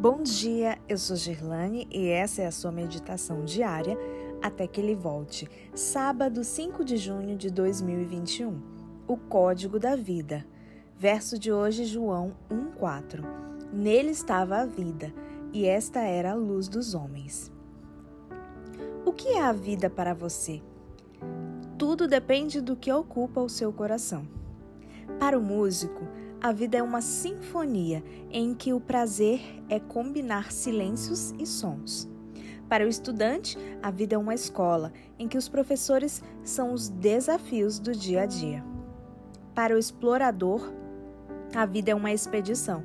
Bom dia, eu sou Girlane e essa é a sua meditação diária até que ele volte. Sábado, 5 de junho de 2021. O Código da Vida. Verso de hoje, João 1:4. Nele estava a vida, e esta era a luz dos homens. O que é a vida para você? Tudo depende do que ocupa o seu coração. Para o músico, a vida é uma sinfonia em que o prazer é combinar silêncios e sons. Para o estudante, a vida é uma escola em que os professores são os desafios do dia a dia. Para o explorador, a vida é uma expedição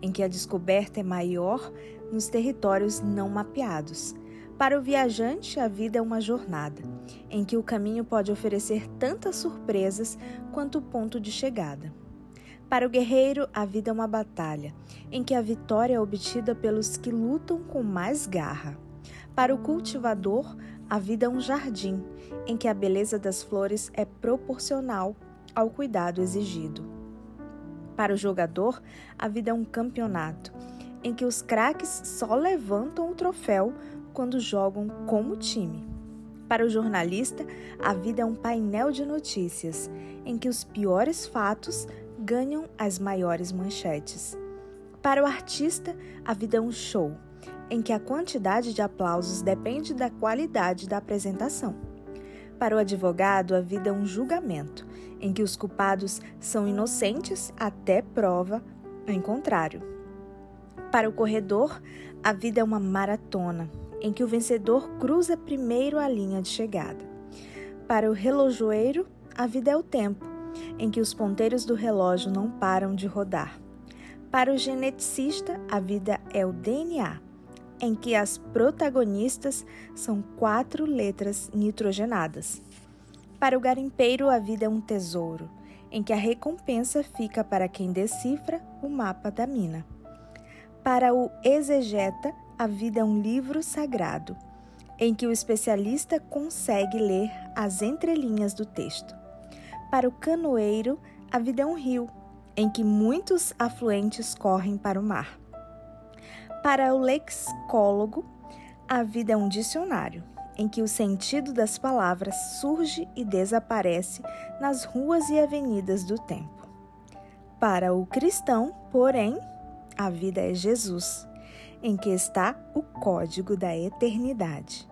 em que a descoberta é maior nos territórios não mapeados. Para o viajante, a vida é uma jornada em que o caminho pode oferecer tantas surpresas quanto o ponto de chegada. Para o guerreiro, a vida é uma batalha, em que a vitória é obtida pelos que lutam com mais garra. Para o cultivador, a vida é um jardim, em que a beleza das flores é proporcional ao cuidado exigido. Para o jogador, a vida é um campeonato, em que os craques só levantam o troféu quando jogam como time. Para o jornalista, a vida é um painel de notícias, em que os piores fatos ganham as maiores manchetes. Para o artista, a vida é um show, em que a quantidade de aplausos depende da qualidade da apresentação. Para o advogado, a vida é um julgamento, em que os culpados são inocentes até prova em contrário. Para o corredor, a vida é uma maratona, em que o vencedor cruza primeiro a linha de chegada. Para o relojoeiro, a vida é o tempo, em que os ponteiros do relógio não param de rodar. Para o geneticista, a vida é o DNA, em que as protagonistas são quatro letras nitrogenadas. Para o garimpeiro, a vida é um tesouro, em que a recompensa fica para quem decifra o mapa da mina. Para o exegeta, a vida é um livro sagrado, em que o especialista consegue ler as entrelinhas do texto. Para o canoeiro, a vida é um rio, em que muitos afluentes correm para o mar. Para o lexicólogo, a vida é um dicionário, em que o sentido das palavras surge e desaparece nas ruas e avenidas do tempo. Para o cristão, porém, a vida é Jesus, em que está o código da eternidade.